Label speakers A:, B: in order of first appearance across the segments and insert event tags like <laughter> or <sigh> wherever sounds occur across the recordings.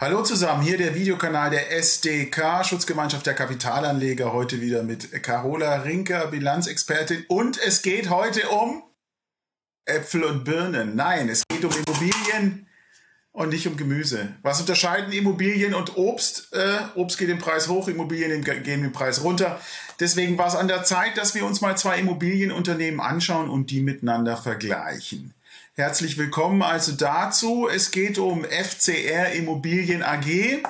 A: Hallo zusammen, hier der Videokanal der SDK, Schutzgemeinschaft der Kapitalanleger, heute wieder mit Carola Rinker, Bilanzexpertin. Und es geht heute um Äpfel und Birnen. Nein, es geht um Immobilien und nicht um Gemüse. Was unterscheiden Immobilien und Obst? Äh, Obst geht im Preis hoch, Immobilien gehen im Preis runter. Deswegen war es an der Zeit, dass wir uns mal zwei Immobilienunternehmen anschauen und die miteinander vergleichen. Herzlich willkommen also dazu. Es geht um FCR Immobilien AG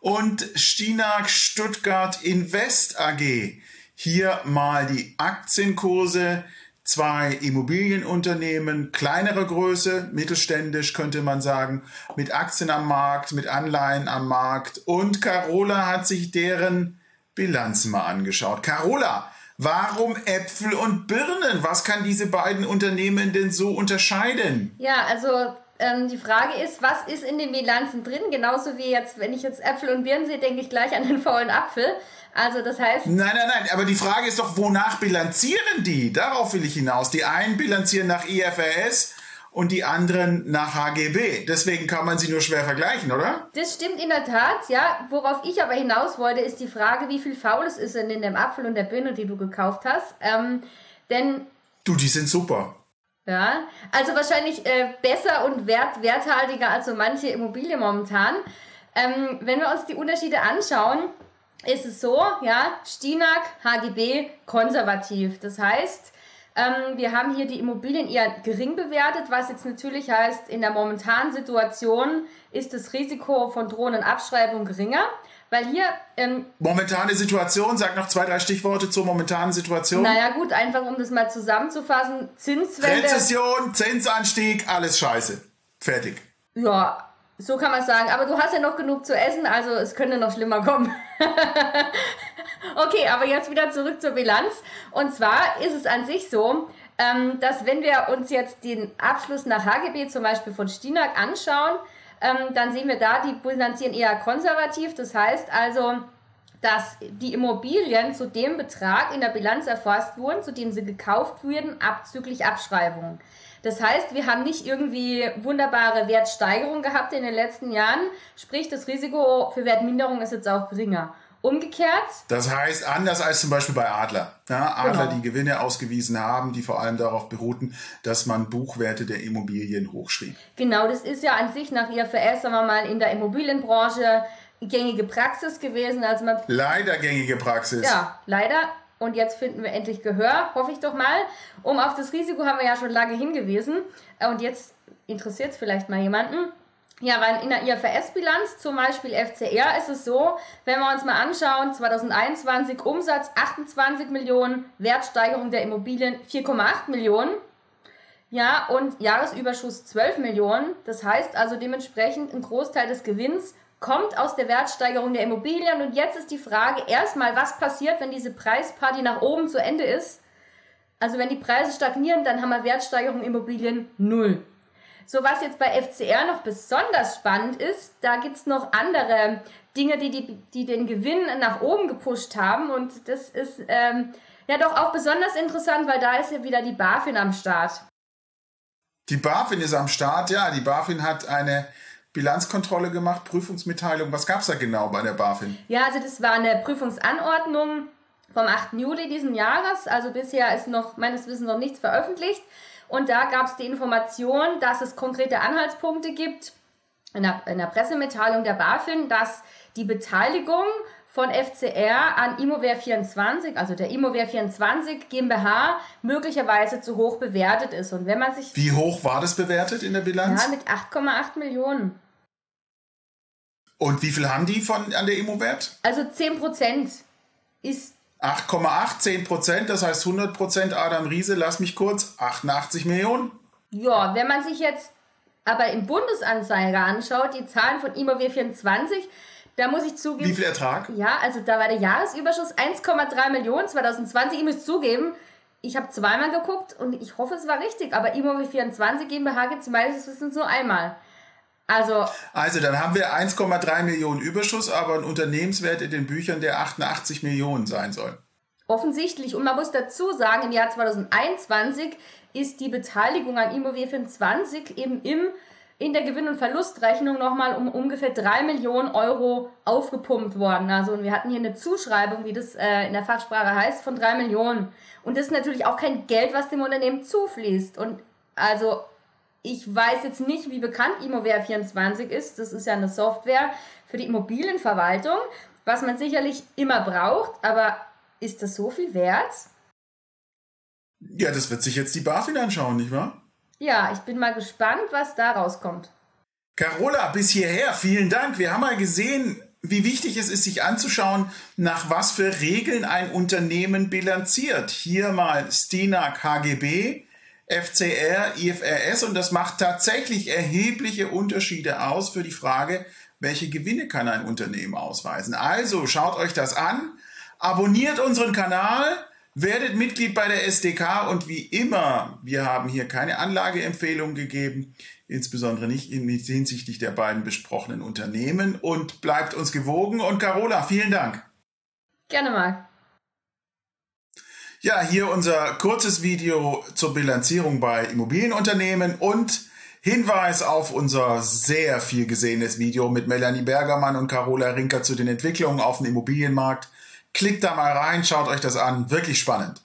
A: und Stinag Stuttgart Invest AG. Hier mal die Aktienkurse. Zwei Immobilienunternehmen kleinerer Größe, mittelständisch könnte man sagen, mit Aktien am Markt, mit Anleihen am Markt. Und Carola hat sich deren Bilanzen mal angeschaut. Carola, Warum Äpfel und Birnen? Was kann diese beiden Unternehmen denn so unterscheiden?
B: Ja, also ähm, die Frage ist, was ist in den Bilanzen drin? Genauso wie jetzt, wenn ich jetzt Äpfel und Birnen sehe, denke ich gleich an den faulen Apfel. Also das heißt.
A: Nein, nein, nein, aber die Frage ist doch, wonach bilanzieren die? Darauf will ich hinaus. Die einen bilanzieren nach IFRS und die anderen nach HGB. Deswegen kann man sie nur schwer vergleichen, oder?
B: Das stimmt in der Tat, ja. Worauf ich aber hinaus wollte, ist die Frage, wie viel Faules ist denn in dem Apfel und der Birne, die du gekauft hast. Ähm, denn.
A: Du, die sind super.
B: Ja, also wahrscheinlich äh, besser und wert, werthaltiger als so manche Immobilien momentan. Ähm, wenn wir uns die Unterschiede anschauen, ist es so, ja, Stinak, HGB, konservativ. Das heißt, ähm, wir haben hier die Immobilien eher gering bewertet, was jetzt natürlich heißt, in der momentanen Situation ist das Risiko von drohenden Abschreibungen geringer. Weil hier. Ähm,
A: Momentane Situation, sag noch zwei, drei Stichworte zur momentanen Situation.
B: Naja, gut, einfach um das mal zusammenzufassen: Zinswende.
A: Rezession, Zinsanstieg, alles scheiße. Fertig.
B: Ja, so kann man sagen. Aber du hast ja noch genug zu essen, also es könnte noch schlimmer kommen. <laughs> okay, aber jetzt wieder zurück zur Bilanz. Und zwar ist es an sich so, ähm, dass wenn wir uns jetzt den Abschluss nach HGB zum Beispiel von Stinak anschauen, ähm, dann sehen wir da, die bilanzieren eher konservativ. Das heißt also, dass die Immobilien zu dem Betrag in der Bilanz erfasst wurden, zu dem sie gekauft wurden, abzüglich Abschreibungen. Das heißt, wir haben nicht irgendwie wunderbare Wertsteigerung gehabt in den letzten Jahren, sprich das Risiko für Wertminderung ist jetzt auch geringer. Umgekehrt.
A: Das heißt, anders als zum Beispiel bei Adler. Ja, Adler, genau. die Gewinne ausgewiesen haben, die vor allem darauf beruhten, dass man Buchwerte der Immobilien hochschrieb.
B: Genau, das ist ja an sich nach IFRS, sagen wir mal, in der Immobilienbranche gängige Praxis gewesen. Also man
A: leider gängige Praxis.
B: Ja, leider. Und jetzt finden wir endlich Gehör, hoffe ich doch mal. Um auf das Risiko haben wir ja schon lange hingewiesen. Und jetzt interessiert es vielleicht mal jemanden. Ja, weil in der IFRS-Bilanz, zum Beispiel FCR, ist es so, wenn wir uns mal anschauen, 2021 Umsatz 28 Millionen, Wertsteigerung der Immobilien 4,8 Millionen. Ja, und Jahresüberschuss 12 Millionen. Das heißt also dementsprechend ein Großteil des Gewinns kommt aus der Wertsteigerung der Immobilien. Und jetzt ist die Frage erstmal, was passiert, wenn diese Preisparty nach oben zu Ende ist? Also wenn die Preise stagnieren, dann haben wir Wertsteigerung Immobilien null. So was jetzt bei FCR noch besonders spannend ist, da gibt es noch andere Dinge, die, die, die den Gewinn nach oben gepusht haben. Und das ist ähm, ja doch auch besonders interessant, weil da ist ja wieder die BaFin am Start.
A: Die BaFin ist am Start, ja. Die BaFin hat eine Bilanzkontrolle gemacht, Prüfungsmitteilung. Was gab es da genau bei der BaFin?
B: Ja, also das war eine Prüfungsanordnung vom 8. Juli diesen Jahres. Also bisher ist noch meines Wissens noch nichts veröffentlicht. Und da gab es die Information, dass es konkrete Anhaltspunkte gibt in der, in der Pressemitteilung der BaFin, dass die Beteiligung von FCR an Immover24, also der Immover24 GmbH, möglicherweise zu hoch bewertet ist. Und wenn man sich.
A: Wie hoch war das bewertet in der Bilanz?
B: Ja, mit 8,8 Millionen.
A: Und wie viel haben die von, an der Immowert?
B: Also 10 Prozent ist
A: 8,8, 10 Prozent, das heißt 100 Prozent Adam Riese, lass mich kurz, 88 Millionen.
B: Ja, wenn man sich jetzt aber im Bundesanzeiger anschaut, die Zahlen von Immobil 24, da muss ich zugeben.
A: Wie viel Ertrag?
B: Ja, also da war der Jahresüberschuss 1,3 Millionen 2020. Ich muss zugeben, ich habe zweimal geguckt und ich hoffe, es war richtig, aber Immobil 24 GmbH gibt es meines Wissens nur einmal. Also,
A: also dann haben wir 1,3 Millionen Überschuss, aber ein Unternehmenswert in den Büchern, der 88 Millionen sein soll.
B: offensichtlich. Und man muss dazu sagen, im Jahr 2021 ist die Beteiligung an Immobilien20 eben im in der Gewinn- und Verlustrechnung nochmal um ungefähr 3 Millionen Euro aufgepumpt worden. Also wir hatten hier eine Zuschreibung, wie das äh, in der Fachsprache heißt, von 3 Millionen. Und das ist natürlich auch kein Geld, was dem Unternehmen zufließt. Und also ich weiß jetzt nicht, wie bekannt Immover24 ist. Das ist ja eine Software für die Immobilienverwaltung, was man sicherlich immer braucht. Aber ist das so viel wert?
A: Ja, das wird sich jetzt die BaFin anschauen, nicht wahr?
B: Ja, ich bin mal gespannt, was da rauskommt.
A: Carola, bis hierher, vielen Dank. Wir haben mal gesehen, wie wichtig es ist, sich anzuschauen, nach was für Regeln ein Unternehmen bilanziert. Hier mal Stina KGB, FCR, IFRS und das macht tatsächlich erhebliche Unterschiede aus für die Frage, welche Gewinne kann ein Unternehmen ausweisen. Also schaut euch das an, abonniert unseren Kanal Werdet Mitglied bei der SDK und wie immer, wir haben hier keine Anlageempfehlung gegeben, insbesondere nicht hinsichtlich der beiden besprochenen Unternehmen und bleibt uns gewogen. Und Carola, vielen Dank.
B: Gerne mal.
A: Ja, hier unser kurzes Video zur Bilanzierung bei Immobilienunternehmen und Hinweis auf unser sehr viel gesehenes Video mit Melanie Bergermann und Carola Rinker zu den Entwicklungen auf dem Immobilienmarkt. Klickt da mal rein, schaut euch das an, wirklich spannend.